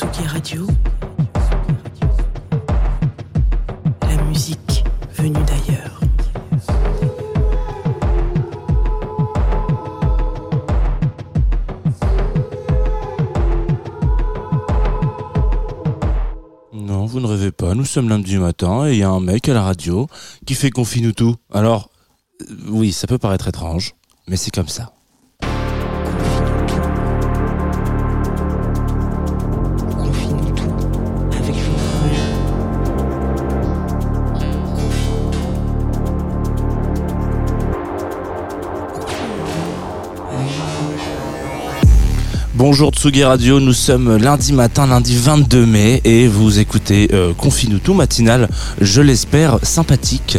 Radio. La musique venue d'ailleurs. Non, vous ne rêvez pas, nous sommes lundi matin et il y a un mec à la radio qui fait confine nous tout. Alors, euh, oui, ça peut paraître étrange, mais c'est comme ça. Bonjour Tsugi Radio, nous sommes lundi matin, lundi 22 mai et vous écoutez euh, tout matinal, je l'espère sympathique.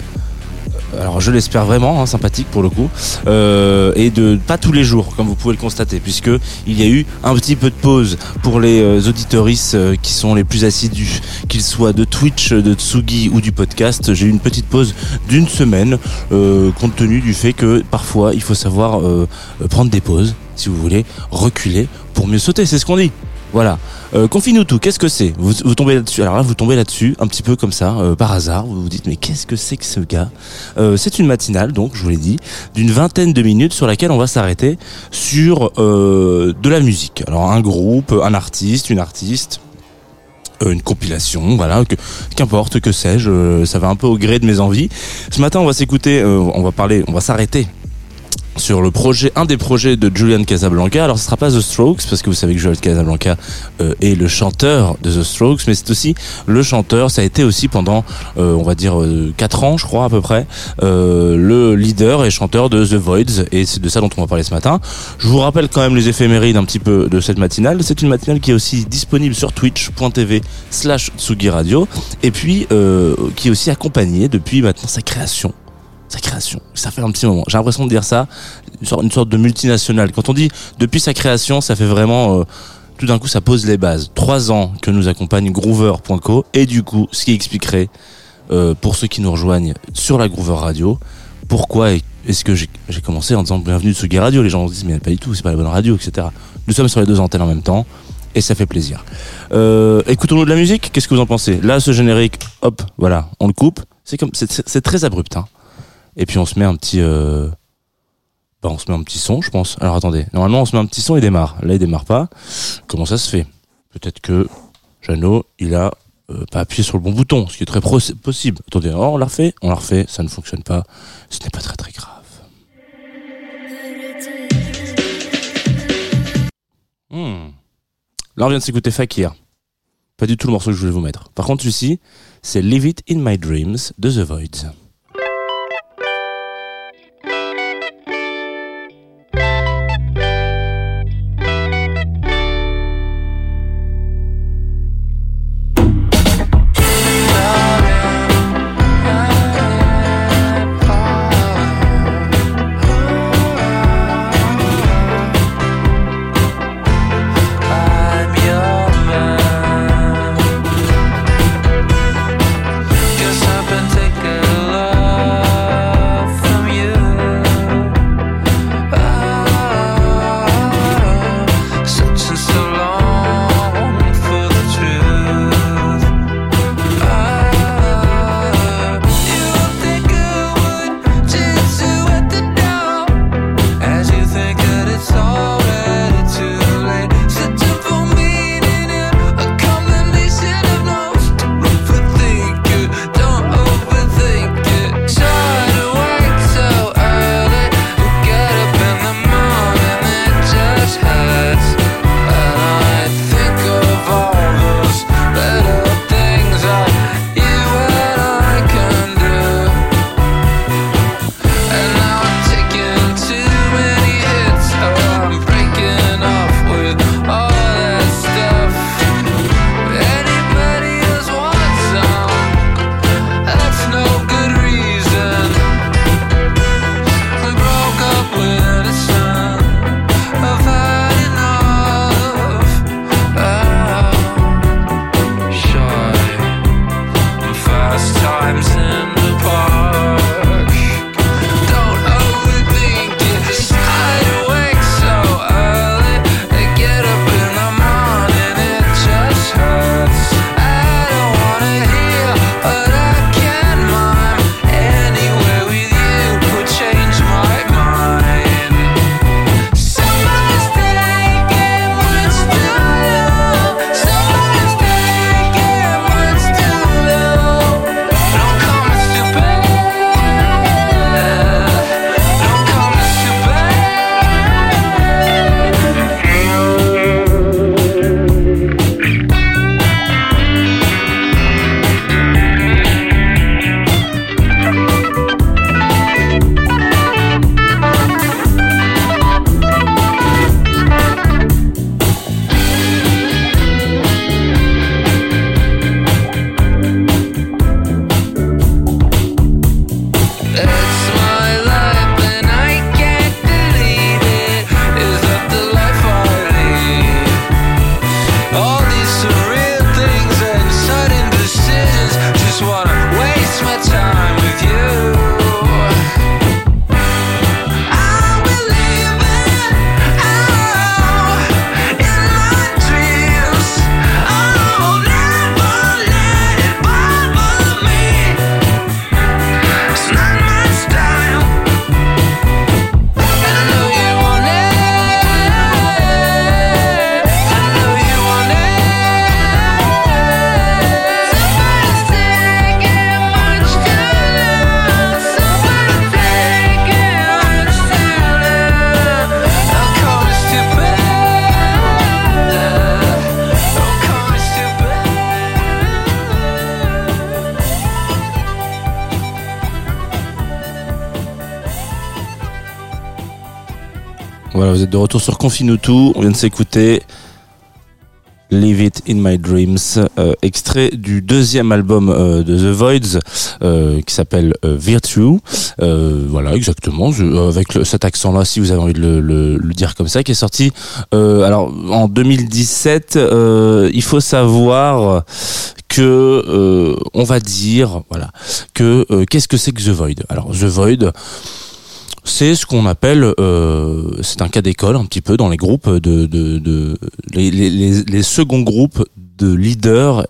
Alors je l'espère vraiment hein, sympathique pour le coup euh, et de pas tous les jours comme vous pouvez le constater puisque il y a eu un petit peu de pause pour les euh, auditoristes euh, qui sont les plus assidus qu'ils soient de Twitch, de Tsugi ou du podcast. J'ai eu une petite pause d'une semaine euh, compte tenu du fait que parfois il faut savoir euh, prendre des pauses si vous voulez reculer pour mieux sauter c'est ce qu'on dit. Voilà. Euh, Confine-nous tout, qu'est-ce que c'est? Vous, tombez là-dessus. Alors là, vous tombez là-dessus, un petit peu comme ça, euh, par hasard. Vous vous dites, mais qu'est-ce que c'est que ce gars? Euh, C'est une matinale, donc, je vous l'ai dit, d'une vingtaine de minutes sur laquelle on va s'arrêter sur euh, de la musique. Alors, un groupe, un artiste, une artiste, une compilation, voilà, qu'importe, que sais-je, ça va un peu au gré de mes envies. Ce matin, on va s'écouter, on va parler, on va s'arrêter sur le projet, un des projets de Julian Casablanca. Alors ce sera pas The Strokes parce que vous savez que Julian Casablanca euh, est le chanteur de The Strokes, mais c'est aussi le chanteur. Ça a été aussi pendant, euh, on va dire, euh, quatre ans, je crois à peu près, le leader et chanteur de The Voids. Et c'est de ça dont on va parler ce matin. Je vous rappelle quand même les éphémérides un petit peu de cette matinale. C'est une matinale qui est aussi disponible sur twitch.tv slash Tsugi Radio et puis qui est aussi accompagnée depuis maintenant sa création sa création. Ça fait un petit moment. J'ai l'impression de dire ça, une sorte, une sorte de multinationale. Quand on dit depuis sa création, ça fait vraiment, euh, tout d'un coup, ça pose les bases. Trois ans que nous accompagne Groover.co et du coup, ce qui expliquerait, euh, pour ceux qui nous rejoignent sur la Groover Radio, pourquoi est-ce que j'ai commencé en disant bienvenue sur Gay Radio. Les gens se disent mais pas du tout, c'est pas la bonne radio, etc. Nous sommes sur les deux antennes en même temps. Et ça fait plaisir. Euh, Écoutons-nous de la musique. Qu'est-ce que vous en pensez? Là, ce générique, hop, voilà, on le coupe. C'est comme, c'est très abrupt. Hein. Et puis on se met un petit, euh... bah, on se met un petit son, je pense. Alors attendez, normalement on se met un petit son et démarre. Là il démarre pas. Comment ça se fait? Peut-être que Jeannot, il a euh, pas appuyé sur le bon bouton, ce qui est très possible. Attendez, on l'a refait, on l'a refait, ça ne fonctionne pas. Ce n'est pas très très grave. Hmm. Là on vient de s'écouter Fakir. Pas du tout le morceau que je voulais vous mettre. Par contre celui-ci, c'est Leave It In My Dreams de The Voids. Vous êtes de retour sur Confinutu. On vient de s'écouter Leave It in My Dreams, euh, extrait du deuxième album euh, de The Voids euh, qui s'appelle Virtue. Voilà, exactement, avec cet accent-là, si vous avez envie de le, le- dire comme ça, qui est sorti alors en 2017. euh, il faut savoir que on va dire voilà que qu'est-ce que c'est que The Void? Alors The Void c'est ce qu'on appelle, euh, c'est un cas d'école un petit peu dans les groupes de, de, de les, seconds groupes de leaders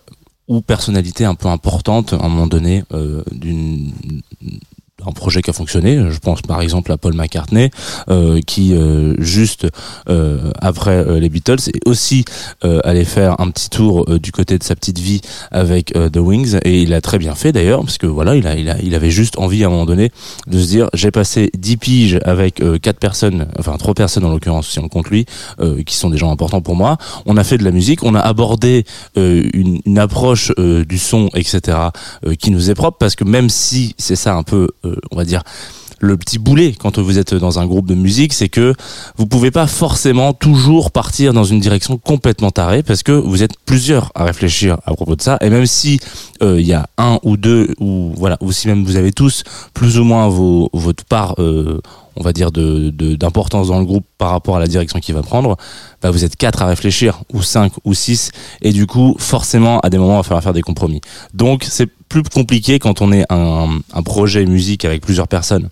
ou personnalités un peu importantes à un moment donné euh, d'une un projet qui a fonctionné. Je pense par exemple à Paul McCartney, euh, qui euh, juste euh, après euh, les Beatles est aussi euh, allé faire un petit tour euh, du côté de sa petite vie avec The Wings et il a très bien fait d'ailleurs parce que voilà il a, il a il avait juste envie à un moment donné de se dire j'ai passé 10 piges avec quatre personnes enfin trois personnes en l'occurrence si on compte lui qui sont des gens importants pour moi on a fait de la musique on a abordé une, une approche du son etc qui nous est propre parce que même si c'est ça un peu on va dire le petit boulet quand vous êtes dans un groupe de musique, c'est que vous pouvez pas forcément toujours partir dans une direction complètement tarée parce que vous êtes plusieurs à réfléchir à propos de ça et même si euh, il y a un ou deux ou voilà ou si même vous avez tous plus ou moins vos votre part euh, on va dire de de- d'importance dans le groupe par rapport à la direction qu'il va prendre, bah vous êtes quatre à réfléchir ou cinq ou six et du coup forcément à des moments il va falloir faire des compromis. Donc c'est plus compliqué quand on est un, projet musique avec plusieurs personnes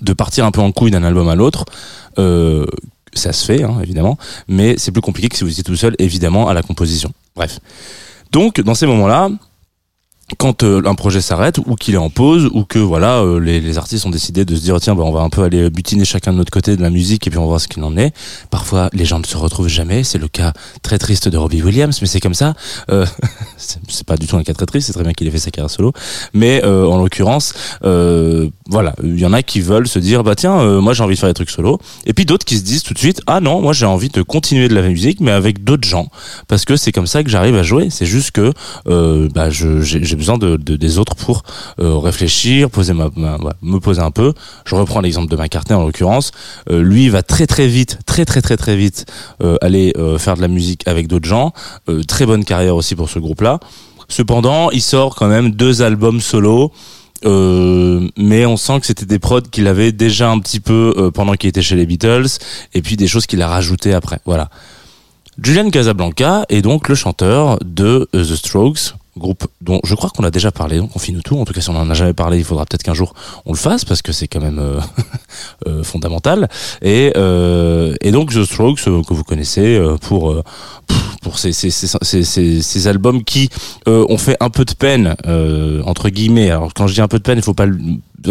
de partir un peu en couille d'un album à l'autre. Euh, ça se fait, hein, évidemment, mais c'est plus compliqué que si vous étiez tout seul, évidemment, à la composition. Bref. Donc, dans ces moments-là, quand euh, un projet s'arrête ou qu'il est en pause ou que voilà euh, les, artistes ont décidé de se dire tiens bah, on va un peu aller butiner chacun de notre côté de la musique et puis on va voir ce qu'il en est. Parfois les gens ne se retrouvent jamais. C'est le cas très triste de Robbie Williams mais c'est comme ça. Euh, c'est pas du tout un cas très triste c'est très bien qu'il ait fait sa carrière solo. Mais euh, en l'occurrence voilà il y en a qui veulent se dire bah tiens moi j'ai envie de faire des trucs solo. Et puis d'autres qui se disent tout de suite ah non moi j'ai envie de continuer de la musique mais avec d'autres gens. Parce que c'est comme ça que j'arrive à jouer. C'est juste que bah je j'ai besoin de, de- des autres pour euh, réfléchir poser ma, me poser un peu. Je reprends l'exemple de McCartney en l'occurrence. Euh, lui va très très vite très très très très vite euh, aller faire de la musique avec d'autres gens. Très bonne carrière aussi pour ce groupe là cependant il sort quand même deux albums solo. Mais on sent que c'était des prods qu'il avait déjà un petit peu pendant qu'il était chez les Beatles et puis des choses qu'il a rajoutées après. Voilà. Julian Casablanca est donc le chanteur de The Strokes, groupe dont je crois qu'on a déjà parlé, donc on finit tout. En tout cas, si on en a jamais parlé, il faudra peut-être qu'un jour on le fasse parce que c'est quand même euh, euh, fondamental. Et, euh, et donc The Strokes euh, que vous connaissez euh, pour euh, pour ces, ces, ces, ces, albums qui ont fait un peu de peine entre guillemets. Alors quand je dis un peu de peine, il faut pas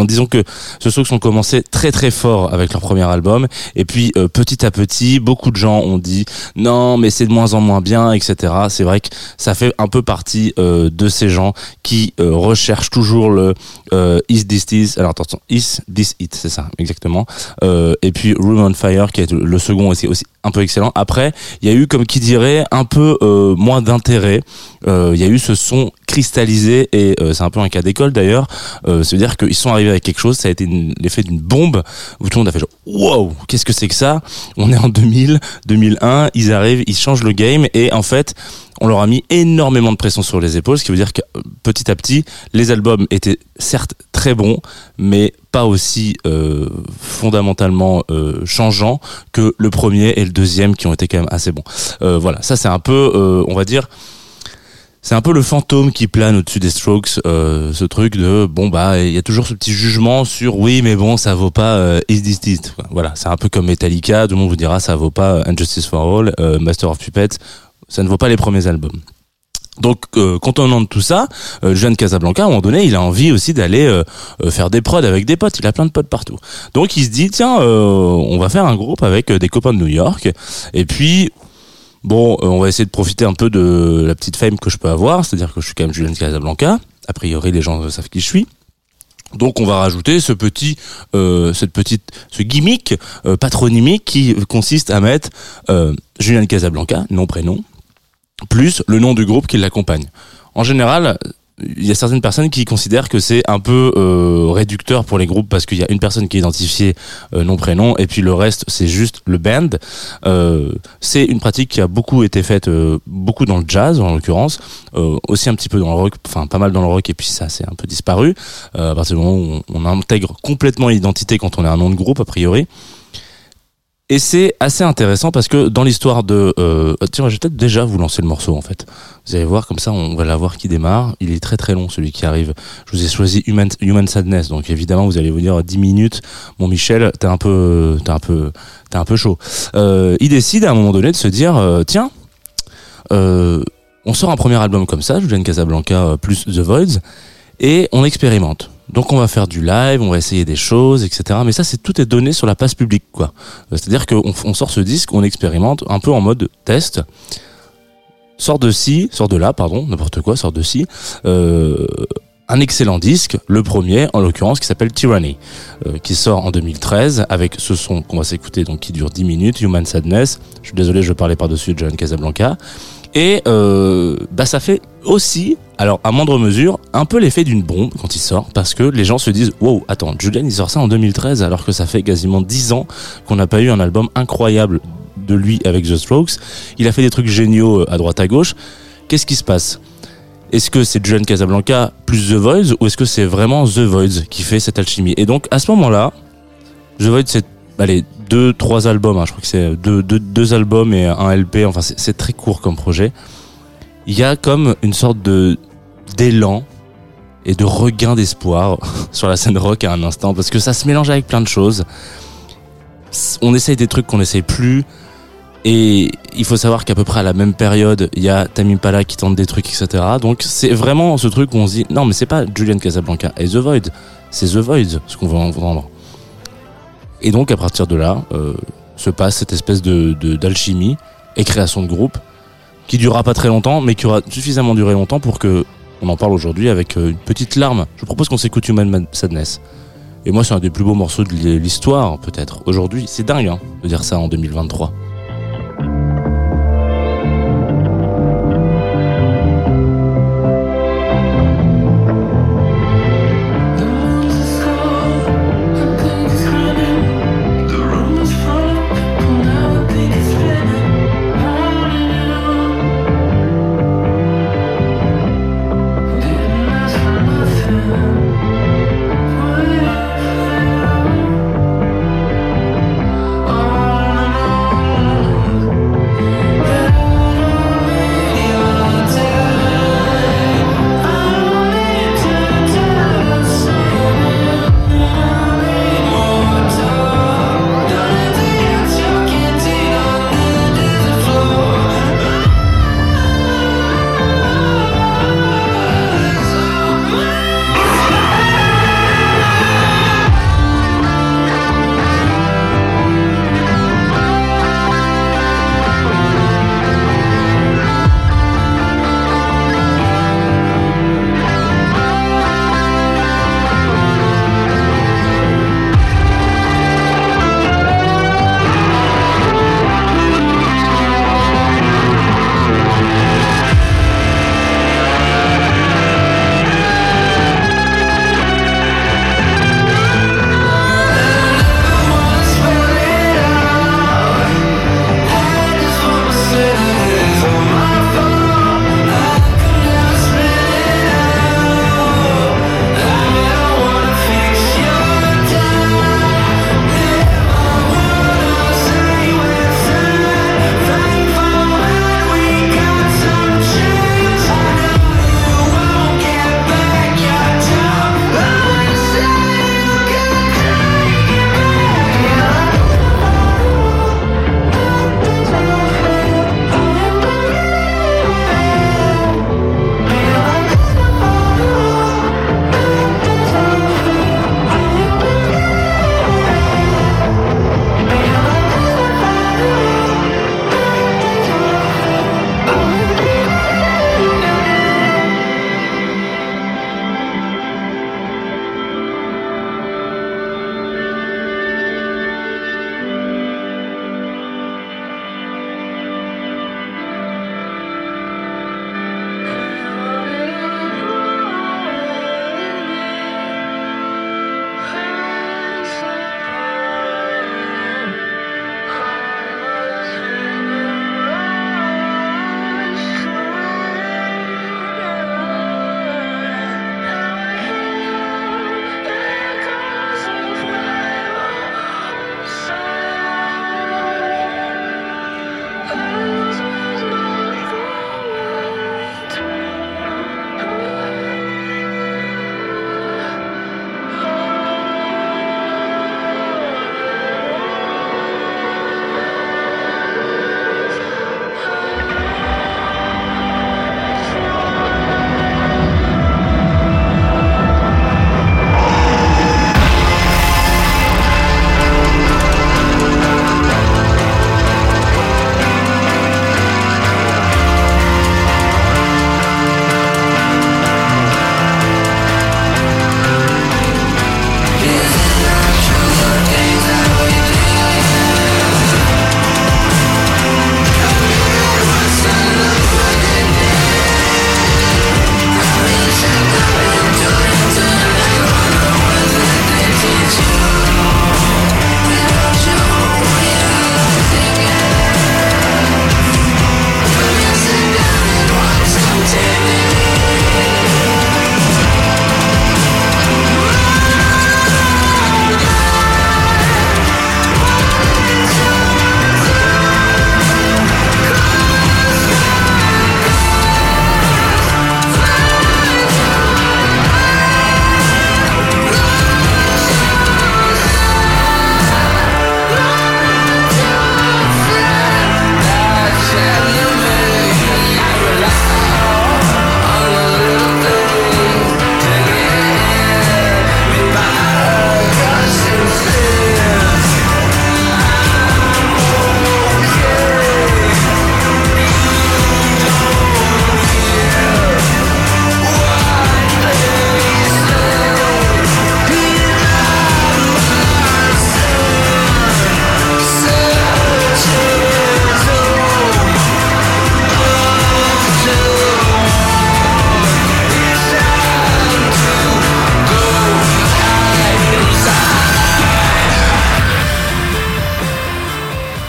disant que The Strokes ont commencé très très fort avec leur premier album. Et puis euh, petit à petit beaucoup de gens ont dit non mais c'est de moins en moins bien etc c'est vrai que ça fait un peu partie euh, de ces gens qui euh, recherchent toujours le euh, is this this alors attention is this it c'est ça exactement. Euh, et puis Room on Fire qui est le second aussi un peu excellent. Après il y a eu comme qui dirait un peu euh, moins d'intérêt. Euh, il y a eu ce son cristallisé et euh, c'est un peu un cas d'école d'ailleurs. Euh, c'est à dire qu'ils sont arrivés avec quelque chose ça a été l'effet d'une bombe. Où tout le monde a fait genre wow qu'est-ce que c'est que ça? On est en 2000 2001 ils arrivent ils changent le game et en fait on leur a mis énormément de pression sur les épaules, ce qui veut dire que euh, petit à petit, les albums étaient certes très bons, mais pas aussi euh, fondamentalement euh, changeants que le premier et le deuxième qui ont été quand même assez bons. Euh, voilà, ça c'est un peu, on va dire, c'est un peu le fantôme qui plane au-dessus des Strokes, ce truc de bon bah il y a toujours ce petit jugement sur oui mais bon ça vaut pas euh, Is This It. Voilà, c'est un peu comme Metallica, tout le monde vous dira ça vaut pas Injustice for All, Master of Puppets, ça ne vaut pas les premiers albums. Donc, euh, contenant de tout ça, euh, Jeanne Casablanca, à un moment donné, il a envie aussi d'aller euh, euh, faire des prods avec des potes. Il a plein de potes partout. Donc, il se dit, tiens, euh, on va faire un groupe avec euh, des copains de New York. Et puis, bon, on va essayer de profiter un peu de la petite fame que je peux avoir. C'est-à-dire que je suis quand même Julian Casablanca. A priori, les gens savent qui je suis. Donc on va rajouter ce petit, euh, cette petite, ce gimmick euh, patronymique qui consiste à mettre euh, Julian Casablanca, nom prénom, plus le nom du groupe qui l'accompagne. En général, il y a certaines personnes qui considèrent que c'est un peu euh, réducteur pour les groupes parce qu'il y a une personne qui est identifiée euh, nom prénom et puis le reste c'est juste le band. Euh, c'est une pratique qui a beaucoup été faite, euh, beaucoup dans le jazz en l'occurrence, euh, aussi un petit peu dans le rock, enfin pas mal dans le rock et puis ça c'est un peu disparu euh, à partir du moment où on, on intègre complètement l'identité quand on est un nom de groupe a priori. Et c'est assez intéressant parce que dans l'histoire de... Euh, tiens, je vais peut-être déjà vous lancer le morceau en fait. Vous allez voir, comme ça on va la voir qui démarre. Il est très très long celui qui arrive. Je vous ai choisi Human, Sadness, donc évidemment vous allez vous dire 10 minutes. Mon Michel, t'es un peu... T'es un peu... T'es un peu chaud. Euh, il décide à un moment donné de se dire, euh, tiens, euh, on sort un premier album comme ça, Julian Casablanca euh, plus The Voids, et on expérimente. Donc on va faire du live, on va essayer des choses, etc. Mais ça, c'est tout est donné sur la place publique, quoi. Euh, C'est-à-dire qu'on on sort ce disque, on expérimente un peu en mode test. Sort de ci, sort de là, pardon, n'importe quoi, sort de ci. Euh, un excellent disque, le premier en l'occurrence qui s'appelle Tyranny, euh, qui sort en 2013 avec ce son qu'on va s'écouter donc qui dure 10 minutes, Human Sadness. Je suis désolé, je parlais par-dessus de John Casablanca. Et euh, bah ça fait aussi, alors à moindre mesure, un peu l'effet d'une bombe quand il sort, parce que les gens se disent wow, attends, Julian il sort ça en 2013 alors que ça fait quasiment 10 ans qu'on n'a pas eu un album incroyable de lui avec The Strokes. Il a fait des trucs géniaux euh, à droite à gauche. Qu'est-ce qui se passe? Est-ce que c'est Julian Casablanca plus The Voids ou est-ce que c'est vraiment The Voids qui fait cette alchimie? Et donc à ce moment-là, The Voids c'est allez deux trois albums, hein, je crois que c'est deux, deux, albums et un LP. Enfin c'est très court comme projet. Il y a comme une sorte de d'élan et de regain d'espoir sur la scène rock à un instant parce que ça se mélange avec plein de choses. On essaye des trucs qu'on n'essaye plus. Et il faut savoir qu'à peu près à la même période, il y a Tamim Pala qui tente des trucs, etc. Donc c'est vraiment ce truc où on se dit, non mais c'est pas Julian Casablanca et The Void, c'est The Void ce qu'on va entendre. Et donc à partir de là, euh, se passe cette espèce de d'alchimie et création de groupe qui durera pas très longtemps, mais qui aura suffisamment duré longtemps pour que on en parle aujourd'hui avec euh, une petite larme. Je propose qu'on s'écoute Human Sadness. Et moi, c'est un des plus beaux morceaux de l'histoire, peut-être. Aujourd'hui, c'est dingue hein, de dire ça en 2023.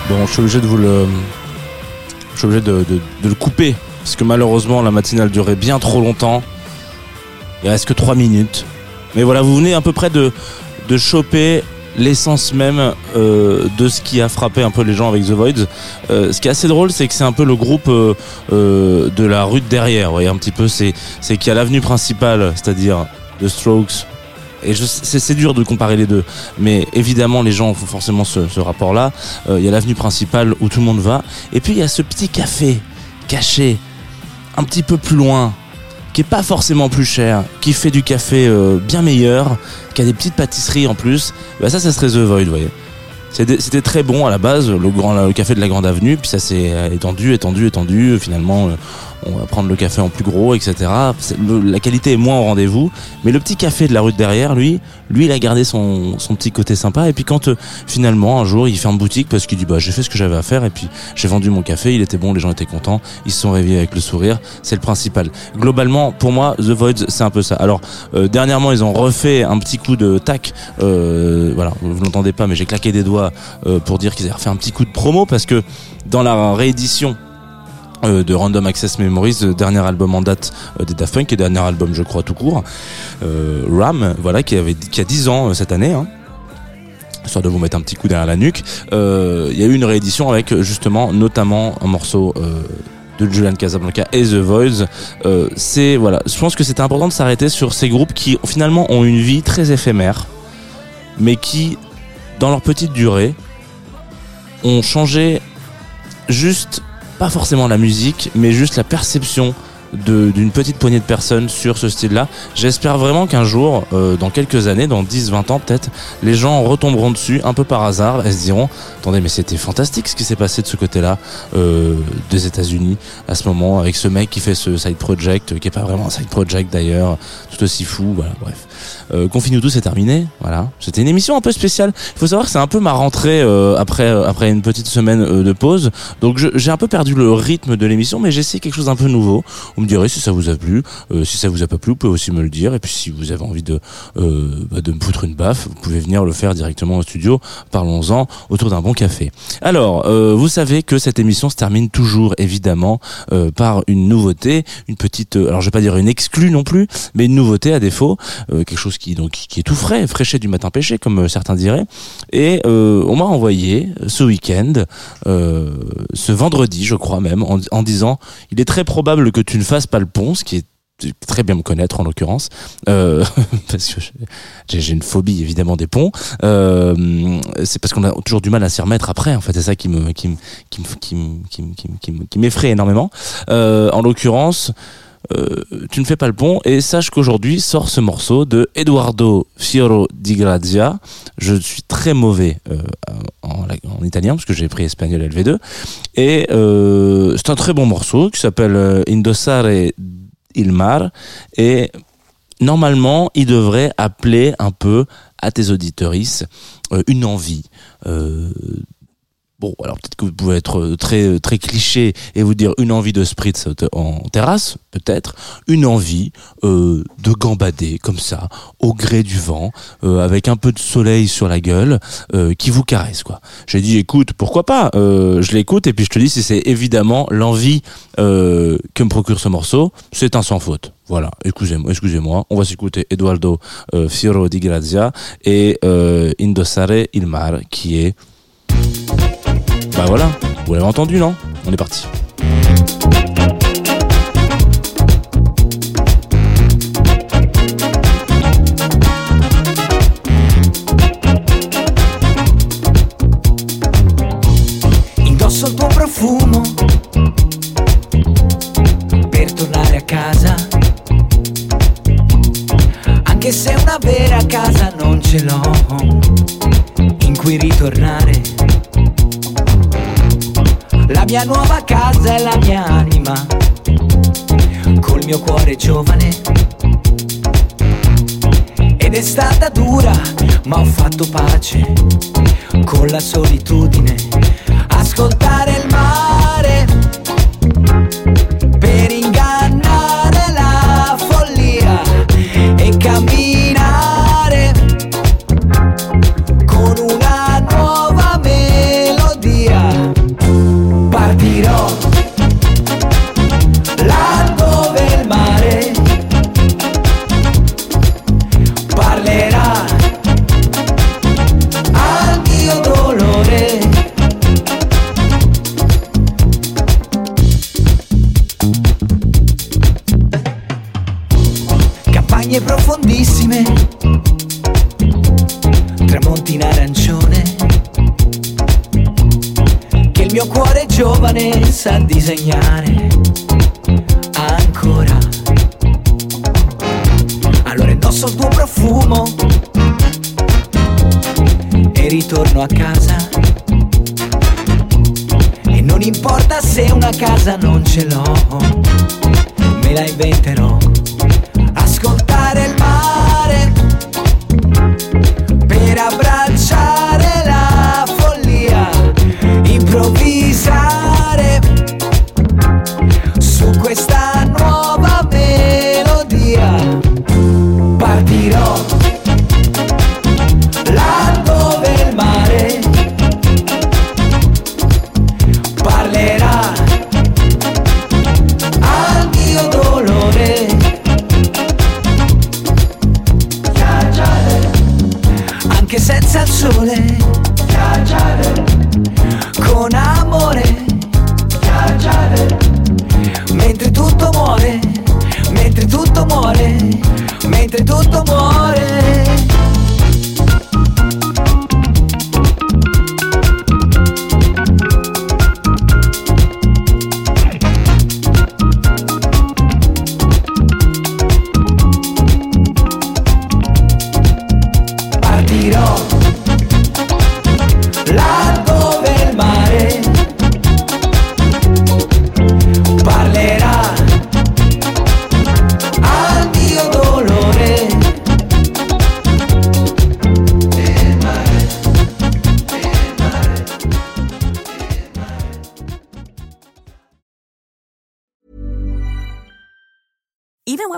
Bon, je suis obligé de vous le. Je suis obligé de, le couper. Parce que malheureusement, la matinale durait bien trop longtemps. Il reste que 3 minutes. Mais voilà, vous venez à peu près de, choper l'essence même euh, de ce qui a frappé un peu les gens avec The Void. Euh, ce qui est assez drôle, c'est que c'est un peu le groupe euh, de la rue de derrière. Vous voyez, un petit peu, c'est qu'il y a l'avenue principale, c'est-à-dire The Strokes. Et c'est dur de comparer les deux, mais évidemment les gens font forcément ce, rapport-là. Euh, Il y a l'avenue principale où tout le monde va, et puis il y a ce petit café caché un petit peu plus loin, qui est pas forcément plus cher, qui fait du café euh, bien meilleur, qui a des petites pâtisseries en plus. Bah ça, ça serait The Void, vous voyez. C'était très bon à la base, le, café de la Grande Avenue, puis ça s'est euh, étendu, étendu, étendu. Finalement, on va prendre le café en plus gros, etc. La qualité est moins au rendez-vous, mais le petit café de la rue de derrière, lui, lui, il a gardé son, petit côté sympa. Et puis quand euh, finalement, un jour, il ferme boutique parce qu'il dit bah j'ai fait ce que j'avais à faire et puis j'ai vendu mon café, il était bon, les gens étaient contents, ils se sont réveillés avec le sourire, c'est le principal. Globalement, pour moi, The Voids, c'est un peu ça. Alors euh, dernièrement, ils ont refait un petit coup de tac. Euh, voilà, vous l'entendez pas, mais j'ai claqué des doigts pour dire qu'ils avaient refait un petit coup de promo parce que dans la réédition euh, de Random Access Memories, le dernier album en date euh, des Daft Punk et dernier album je crois tout court, euh, Ram, voilà qui avait a 10 ans euh, cette année. Hein, histoire de vous mettre un petit coup derrière la nuque. Euh, Il y a eu une réédition avec justement notamment un morceau euh, de Julian Casablanca et The Voids. Euh, c'est voilà, je pense que c'était important de s'arrêter sur ces groupes qui finalement ont une vie très éphémère, mais qui dans leur petite durée ont changé juste pas forcément la musique, mais juste la perception d'une petite poignée de personnes sur ce style-là. J'espère vraiment qu'un jour, euh, dans quelques années, dans 10-20 ans peut-être, les gens retomberont dessus un peu par hasard et se diront attendez mais c'était fantastique ce qui s'est passé de ce côté-là euh, des États-Unis à ce moment avec ce mec qui fait ce side project qui est pas vraiment un side project d'ailleurs tout aussi fou voilà bref euh, Confine-nous tous c'est terminé. Voilà. C'était une émission un peu spéciale. Il faut savoir que c'est un peu ma rentrée euh, après après une petite semaine euh, de pause. Donc j'ai un peu perdu le rythme de l'émission mais j'essaie quelque chose d'un peu nouveau. Vous me direz si ça vous a plu. Euh, si ça vous a pas plu vous pouvez aussi me le dire. Et puis si vous avez envie de euh, bah, de me foutre une baffe vous pouvez venir le faire directement au studio. Parlons-en autour d'un bon café. Alors euh, vous savez que cette émission se termine toujours évidemment euh, par une nouveauté une petite euh, alors je vais pas dire une exclue non plus mais une nouveauté à défaut euh, quelque chose qui donc qui est tout frais fraîché du matin pêché comme euh, certains diraient. Et euh, on m'a envoyé ce week-end euh, ce vendredi je crois même en, disant il est très probable que tu ne fasses pas le pont ce qui est très bien me connaître en l'occurrence euh, parce que j'ai une phobie évidemment des ponts. Euh, c'est parce qu'on a toujours du mal à s'y remettre après en fait c'est ça qui me qui me qui me qui me qui me- qui me- qui me- qui m'effraie énormément. Euh, en l'occurrence euh, tu ne fais pas le pont. Et sache qu'aujourd'hui sort ce morceau de Eduardo Fioro di Grazia. Je suis très mauvais euh, en, en italien parce que j'ai pris espagnol LV2 et euh, c'est un très bon morceau qui s'appelle Indossare il mar. Et normalement il devrait appeler un peu à tes auditorices une envie Bon, alors peut-être que vous pouvez être très très cliché et vous dire une envie de spritz en terrasse, peut-être, une envie euh, de gambader comme ça, au gré du vent, euh, avec un peu de soleil sur la gueule, euh, qui vous caresse quoi. J'ai dit écoute, pourquoi pas euh, Je l'écoute et puis je te dis si c'est évidemment l'envie euh, que me procure ce morceau, c'est un sans faute. Voilà, excusez-moi, excusez-moi. On va s'écouter Eduardo euh, Fioro di Grazia et euh, Indossare il mar, qui est bah voilà, vous l'avez entendu, non On est parti. Indosso profumo per tornare a casa. Anche se una vera casa non ce l'ho in cui ritornare. La mia nuova casa è la mia anima, col mio cuore giovane. Ed è stata dura, ma ho fatto pace con la solitudine. Ascoltare profondissime, tramonti in arancione, che il mio cuore giovane sa disegnare ancora. Allora indosso il tuo profumo e ritorno a casa. E non importa se una casa non ce l'ho, me la inventerò.